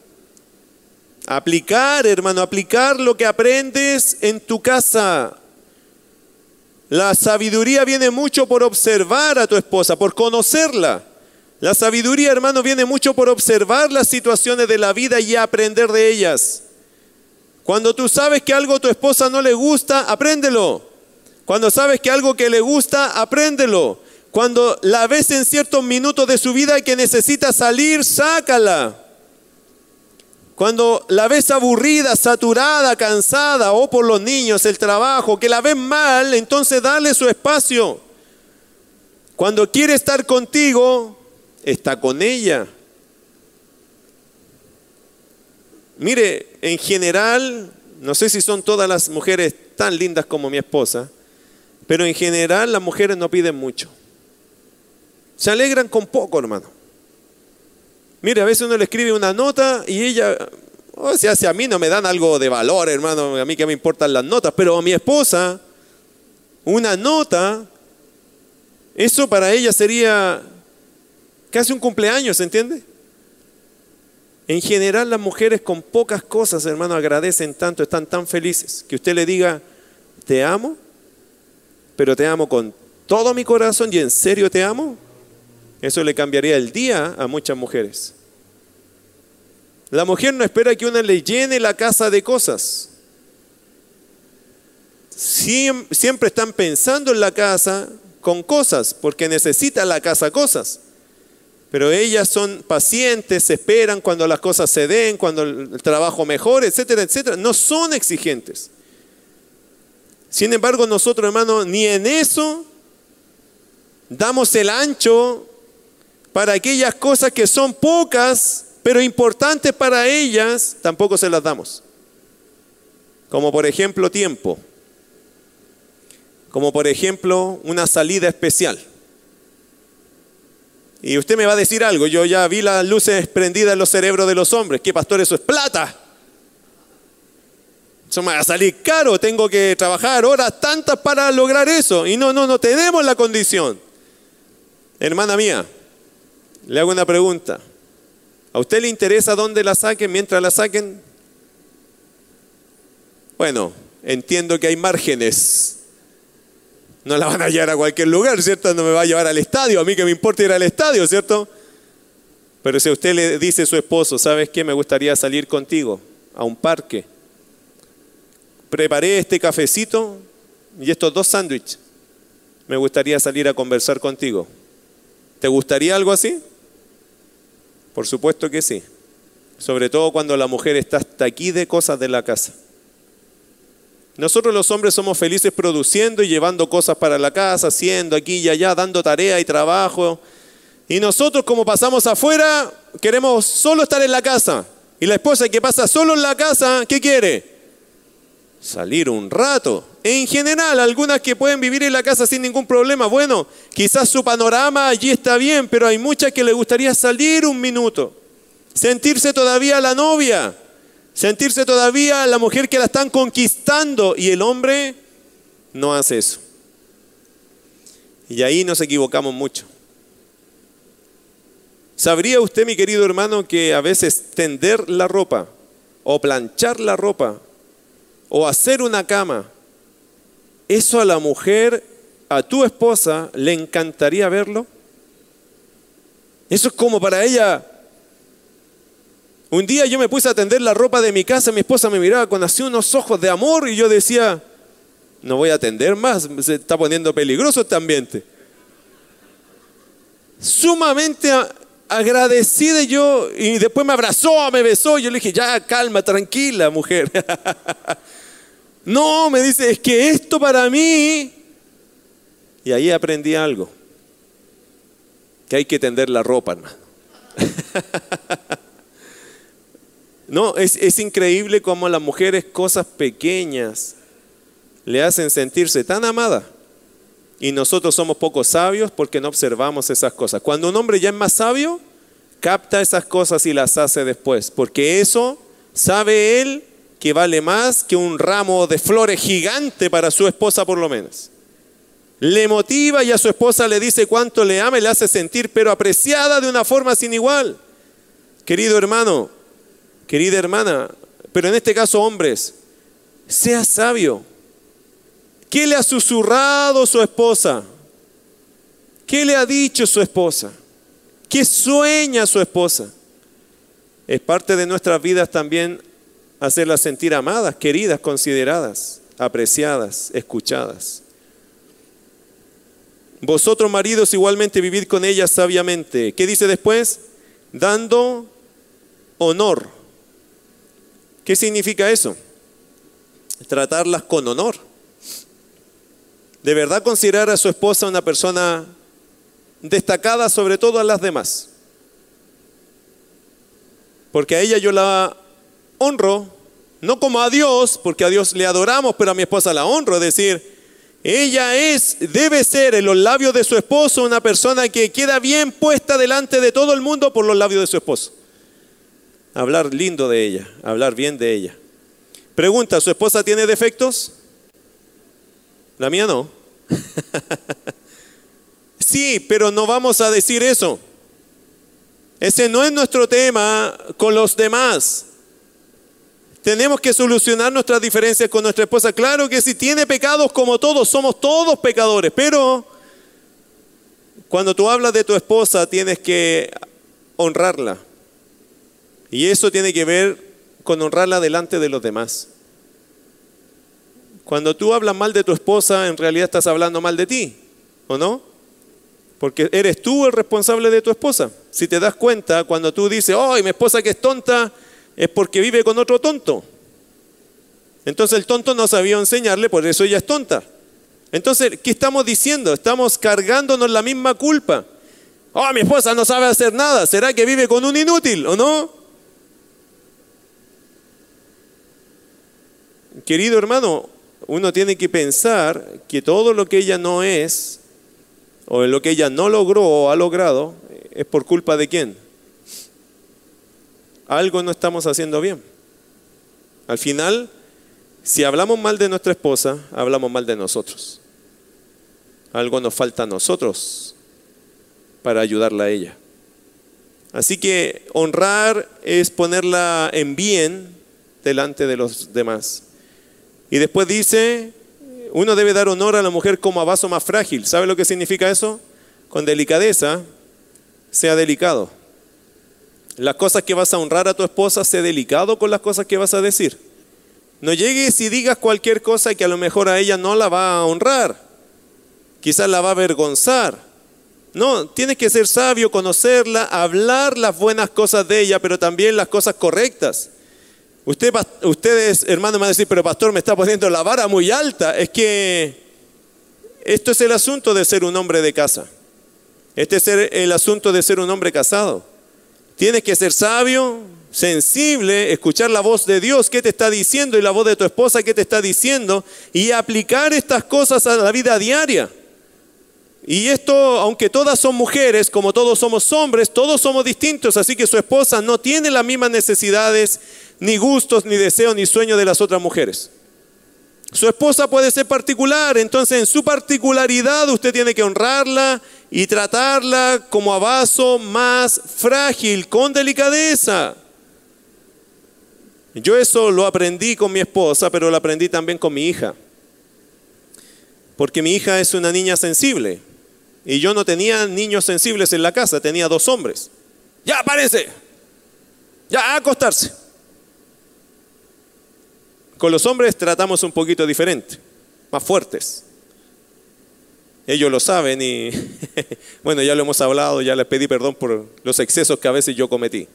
Aplicar, hermano, aplicar lo que aprendes en tu casa. La sabiduría viene mucho por observar a tu esposa, por conocerla. La sabiduría, hermano, viene mucho por observar las situaciones de la vida y aprender de ellas. Cuando tú sabes que algo a tu esposa no le gusta, apréndelo. Cuando sabes que algo que le gusta, apréndelo. Cuando la ves en ciertos minutos de su vida que necesita salir, sácala. Cuando la ves aburrida, saturada, cansada, o por los niños, el trabajo, que la ves mal, entonces dale su espacio. Cuando quiere estar contigo, está con ella. Mire, en general, no sé si son todas las mujeres tan lindas como mi esposa, pero en general las mujeres no piden mucho. Se alegran con poco, hermano. Mire, a veces uno le escribe una nota y ella, o sea, si a mí no me dan algo de valor, hermano, a mí que me importan las notas, pero a mi esposa, una nota, eso para ella sería casi un cumpleaños, ¿se entiende? En general las mujeres con pocas cosas, hermano, agradecen tanto, están tan felices, que usted le diga, te amo, pero te amo con todo mi corazón y en serio te amo, eso le cambiaría el día a muchas mujeres. La mujer no espera que uno le llene la casa de cosas. Siempre están pensando en la casa con cosas, porque necesita la casa cosas. Pero ellas son pacientes, esperan cuando las cosas se den, cuando el trabajo mejore, etcétera, etcétera. No son exigentes. Sin embargo, nosotros, hermanos, ni en eso damos el ancho para aquellas cosas que son pocas, pero importantes para ellas, tampoco se las damos. Como por ejemplo tiempo. Como por ejemplo una salida especial. Y usted me va a decir algo, yo ya vi las luces prendidas en los cerebros de los hombres. ¿Qué pastor? Eso es plata. Eso me va a salir caro, tengo que trabajar horas tantas para lograr eso. Y no, no, no tenemos la condición. Hermana mía, le hago una pregunta. ¿A usted le interesa dónde la saquen mientras la saquen? Bueno, entiendo que hay márgenes. No la van a llevar a cualquier lugar, ¿cierto? No me va a llevar al estadio. A mí que me importa ir al estadio, ¿cierto? Pero si usted le dice a su esposo, ¿sabes qué? Me gustaría salir contigo a un parque preparé este cafecito y estos dos sándwiches. Me gustaría salir a conversar contigo. ¿Te gustaría algo así? Por supuesto que sí. Sobre todo cuando la mujer está hasta aquí de cosas de la casa. Nosotros los hombres somos felices produciendo y llevando cosas para la casa, haciendo aquí y allá, dando tarea y trabajo. Y nosotros como pasamos afuera, queremos solo estar en la casa. Y la esposa que pasa solo en la casa, ¿qué quiere? Salir un rato. En general, algunas que pueden vivir en la casa sin ningún problema, bueno, quizás su panorama allí está bien, pero hay muchas que le gustaría salir un minuto, sentirse todavía la novia, sentirse todavía la mujer que la están conquistando y el hombre no hace eso. Y ahí nos equivocamos mucho. ¿Sabría usted, mi querido hermano, que a veces tender la ropa o planchar la ropa o hacer una cama, eso a la mujer, a tu esposa, le encantaría verlo? Eso es como para ella. Un día yo me puse a tender la ropa de mi casa, mi esposa me miraba con así unos ojos de amor y yo decía, no voy a atender más, se está poniendo peligroso este ambiente. Sumamente agradecida yo y después me abrazó, me besó, y yo le dije, ya calma, tranquila mujer. no, me dice, es que esto para mí, y ahí aprendí algo, que hay que tender la ropa, hermano. no, es, es increíble cómo las mujeres cosas pequeñas, le hacen sentirse tan amada. Y nosotros somos poco sabios porque no observamos esas cosas. Cuando un hombre ya es más sabio, capta esas cosas y las hace después. Porque eso sabe él que vale más que un ramo de flores gigante para su esposa por lo menos. Le motiva y a su esposa le dice cuánto le ama y le hace sentir, pero apreciada de una forma sin igual. Querido hermano, querida hermana, pero en este caso hombres, sea sabio ¿Qué le ha susurrado su esposa? ¿Qué le ha dicho su esposa? ¿Qué sueña su esposa? Es parte de nuestras vidas también hacerlas sentir amadas, queridas, consideradas, apreciadas, escuchadas. Vosotros maridos igualmente vivid con ellas sabiamente. ¿Qué dice después? Dando honor. ¿Qué significa eso? Tratarlas con honor de verdad considerar a su esposa una persona destacada sobre todas las demás. Porque a ella yo la honro, no como a Dios, porque a Dios le adoramos, pero a mi esposa la honro. Es decir, ella es, debe ser en los labios de su esposo una persona que queda bien puesta delante de todo el mundo por los labios de su esposo. Hablar lindo de ella, hablar bien de ella. Pregunta, ¿su esposa tiene defectos? La mía no. sí, pero no vamos a decir eso. Ese no es nuestro tema con los demás. Tenemos que solucionar nuestras diferencias con nuestra esposa. Claro que si tiene pecados como todos, somos todos pecadores, pero cuando tú hablas de tu esposa tienes que honrarla. Y eso tiene que ver con honrarla delante de los demás. Cuando tú hablas mal de tu esposa, en realidad estás hablando mal de ti, ¿o no? Porque eres tú el responsable de tu esposa. Si te das cuenta, cuando tú dices, oh, mi esposa que es tonta, es porque vive con otro tonto. Entonces el tonto no sabía enseñarle, por eso ella es tonta. Entonces, ¿qué estamos diciendo? Estamos cargándonos la misma culpa. Oh, mi esposa no sabe hacer nada. ¿Será que vive con un inútil o no? Querido hermano, uno tiene que pensar que todo lo que ella no es, o lo que ella no logró o ha logrado, es por culpa de quién. Algo no estamos haciendo bien. Al final, si hablamos mal de nuestra esposa, hablamos mal de nosotros. Algo nos falta a nosotros para ayudarla a ella. Así que honrar es ponerla en bien delante de los demás. Y después dice, uno debe dar honor a la mujer como a vaso más frágil. ¿Sabe lo que significa eso? Con delicadeza, sea delicado. Las cosas que vas a honrar a tu esposa, sea delicado con las cosas que vas a decir. No llegues y digas cualquier cosa que a lo mejor a ella no la va a honrar. Quizás la va a avergonzar. No, tienes que ser sabio, conocerla, hablar las buenas cosas de ella, pero también las cosas correctas. Usted, ustedes, hermanos, me van a decir, pero pastor, me está poniendo la vara muy alta. Es que esto es el asunto de ser un hombre de casa. Este es el asunto de ser un hombre casado. Tienes que ser sabio, sensible, escuchar la voz de Dios, qué te está diciendo, y la voz de tu esposa, qué te está diciendo, y aplicar estas cosas a la vida diaria. Y esto, aunque todas son mujeres, como todos somos hombres, todos somos distintos, así que su esposa no tiene las mismas necesidades, ni gustos, ni deseos, ni sueños de las otras mujeres. Su esposa puede ser particular, entonces en su particularidad usted tiene que honrarla y tratarla como a vaso más frágil, con delicadeza. Yo eso lo aprendí con mi esposa, pero lo aprendí también con mi hija. Porque mi hija es una niña sensible. Y yo no tenía niños sensibles en la casa, tenía dos hombres. Ya, párense. Ya, acostarse. Con los hombres tratamos un poquito diferente, más fuertes. Ellos lo saben y bueno, ya lo hemos hablado, ya les pedí perdón por los excesos que a veces yo cometí,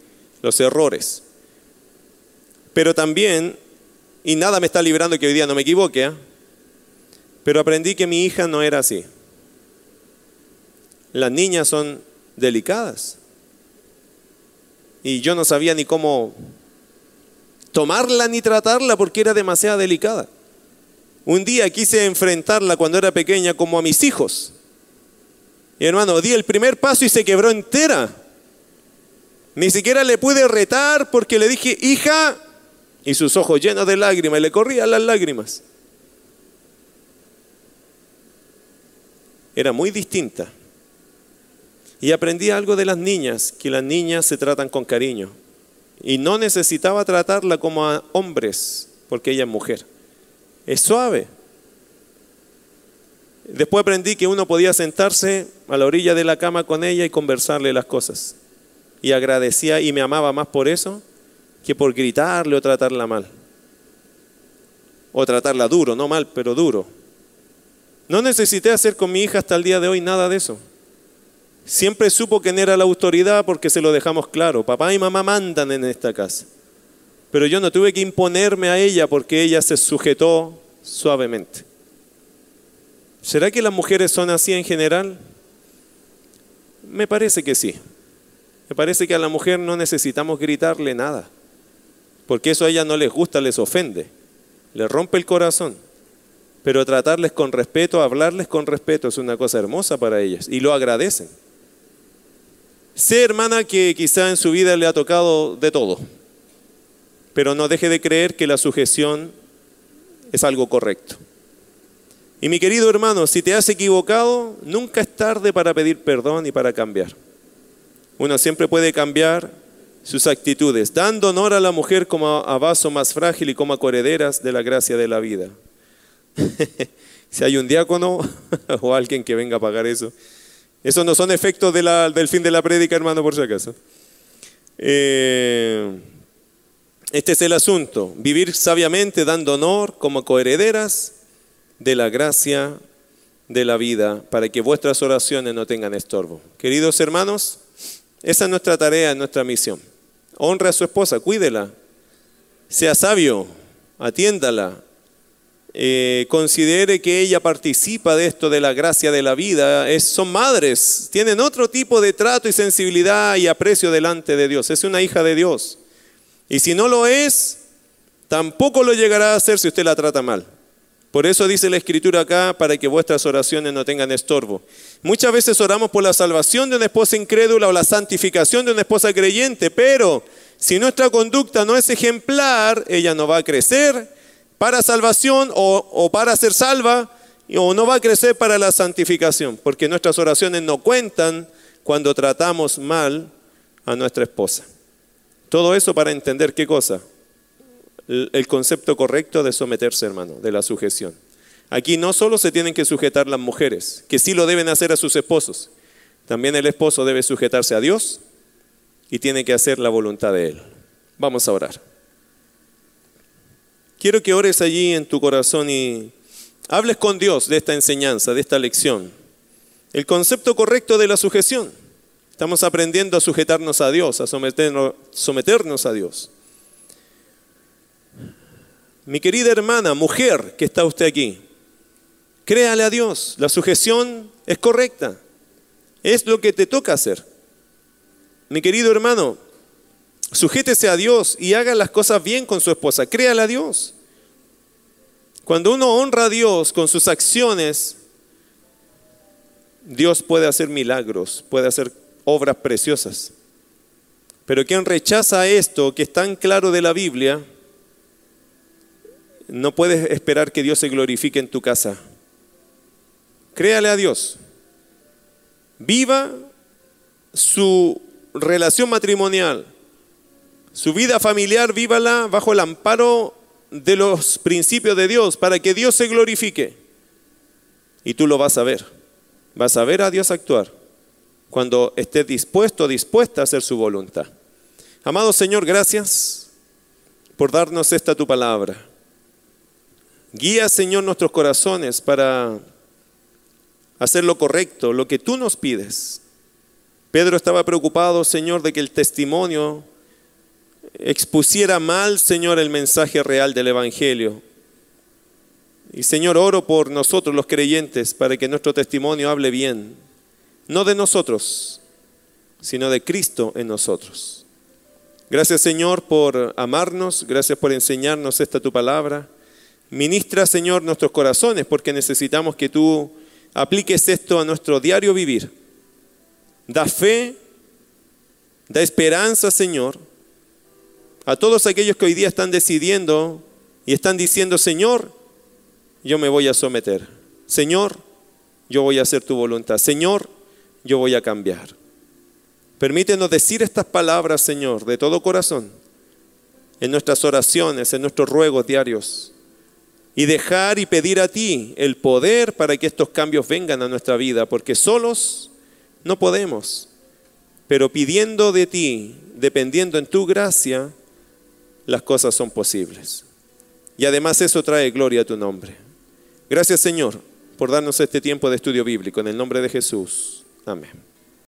los errores. Pero también, y nada me está librando que hoy día no me equivoque, ¿eh? pero aprendí que mi hija no era así. Las niñas son delicadas. Y yo no sabía ni cómo tomarla ni tratarla porque era demasiado delicada. Un día quise enfrentarla cuando era pequeña como a mis hijos. Y hermano, di el primer paso y se quebró entera. Ni siquiera le pude retar porque le dije, hija, y sus ojos llenos de lágrimas, y le corrían las lágrimas. Era muy distinta. Y aprendí algo de las niñas, que las niñas se tratan con cariño. Y no necesitaba tratarla como a hombres, porque ella es mujer. Es suave. Después aprendí que uno podía sentarse a la orilla de la cama con ella y conversarle las cosas. Y agradecía y me amaba más por eso que por gritarle o tratarla mal. O tratarla duro, no mal, pero duro. No necesité hacer con mi hija hasta el día de hoy nada de eso. Siempre supo quién era la autoridad porque se lo dejamos claro. Papá y mamá mandan en esta casa. Pero yo no tuve que imponerme a ella porque ella se sujetó suavemente. ¿Será que las mujeres son así en general? Me parece que sí. Me parece que a la mujer no necesitamos gritarle nada. Porque eso a ella no les gusta, les ofende. Les rompe el corazón. Pero tratarles con respeto, hablarles con respeto es una cosa hermosa para ellas. Y lo agradecen. Sé, hermana, que quizá en su vida le ha tocado de todo, pero no deje de creer que la sujeción es algo correcto. Y mi querido hermano, si te has equivocado, nunca es tarde para pedir perdón y para cambiar. Uno siempre puede cambiar sus actitudes, dando honor a la mujer como a vaso más frágil y como a de la gracia de la vida. si hay un diácono o alguien que venga a pagar eso, esos no son efectos del fin de la prédica, hermano, por si acaso. Eh, este es el asunto, vivir sabiamente dando honor como coherederas de la gracia de la vida para que vuestras oraciones no tengan estorbo. Queridos hermanos, esa es nuestra tarea, nuestra misión. Honra a su esposa, cuídela, sea sabio, atiéndala, eh, considere que ella participa de esto, de la gracia de la vida, es, son madres, tienen otro tipo de trato y sensibilidad y aprecio delante de Dios. Es una hija de Dios. Y si no lo es, tampoco lo llegará a ser si usted la trata mal. Por eso dice la escritura acá, para que vuestras oraciones no tengan estorbo. Muchas veces oramos por la salvación de una esposa incrédula o la santificación de una esposa creyente, pero si nuestra conducta no es ejemplar, ella no va a crecer, para salvación o, para ser salva o no va a crecer para la santificación, porque nuestras oraciones no cuentan cuando tratamos mal a nuestra esposa. Todo eso para entender qué cosa? El concepto correcto de someterse, hermano, de la sujeción. Aquí no solo se tienen que sujetar las mujeres, que sí lo deben hacer a sus esposos, también el esposo debe sujetarse a Dios y tiene que hacer la voluntad de Él. Vamos a orar. Quiero que ores allí en tu corazón y hables con Dios de esta enseñanza, de esta lección. El concepto correcto de la sujeción. Estamos aprendiendo a sujetarnos a Dios, a someternos, a Dios. Mi querida hermana, mujer que está usted aquí, créale a Dios, la sujeción es correcta, es lo que te toca hacer. Mi querido hermano, Sujétese a Dios y haga las cosas bien con su esposa. Créale a Dios. Cuando uno honra a Dios con sus acciones, Dios puede hacer milagros, puede hacer obras preciosas. Pero quien rechaza esto, que es tan claro de la Biblia, no puedes esperar que Dios se glorifique en tu casa. Créale a Dios. Viva su relación matrimonial, su vida familiar, vívala bajo el amparo de los principios de Dios para que Dios se glorifique. Y tú lo vas a ver. Vas a ver a Dios actuar cuando estés dispuesto dispuesta a hacer su voluntad. Amado Señor, gracias por darnos esta tu palabra. Guía, Señor, nuestros corazones para hacer lo correcto, lo que tú nos pides. Pedro estaba preocupado, Señor, de que el testimonio expusiera mal, Señor, el mensaje real del Evangelio. Y Señor, oro por nosotros los creyentes para que nuestro testimonio hable bien, no de nosotros, sino de Cristo en nosotros. Gracias Señor por amarnos, gracias por enseñarnos esta tu palabra. Ministra Señor nuestros corazones porque necesitamos que tú apliques esto a nuestro diario vivir. Da fe, da esperanza Señor a todos aquellos que hoy día están decidiendo y están diciendo, Señor, yo me voy a someter. Señor, yo voy a hacer tu voluntad. Señor, yo voy a cambiar. Permítenos decir estas palabras, Señor, de todo corazón, en nuestras oraciones, en nuestros ruegos diarios, y dejar y pedir a ti el poder para que estos cambios vengan a nuestra vida, porque solos no podemos, pero pidiendo de ti, dependiendo en tu gracia, las cosas son posibles. Y además eso trae gloria a tu nombre. Gracias Señor por darnos este tiempo de estudio bíblico. En el nombre de Jesús. Amén.